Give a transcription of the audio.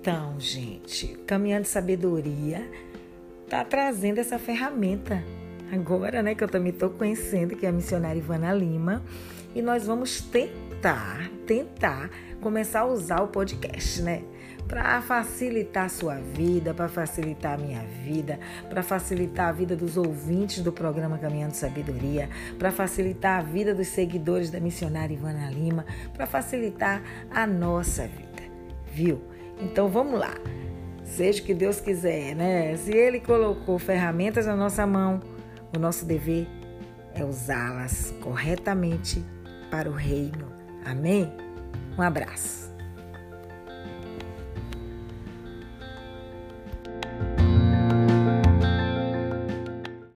Então, gente, Caminhando Sabedoria tá trazendo essa ferramenta agora, né, que eu também estou conhecendo, que é a missionária Ivana Lima, e nós vamos tentar, tentar começar a usar o podcast, né? Para facilitar a sua vida, para facilitar a minha vida, para facilitar a vida dos ouvintes do programa Caminhando Sabedoria, para facilitar a vida dos seguidores da missionária Ivana Lima, para facilitar a nossa vida, viu? Então vamos lá. Seja o que Deus quiser, né? Se Ele colocou ferramentas na nossa mão, o nosso dever é usá-las corretamente para o reino. Amém? Um abraço.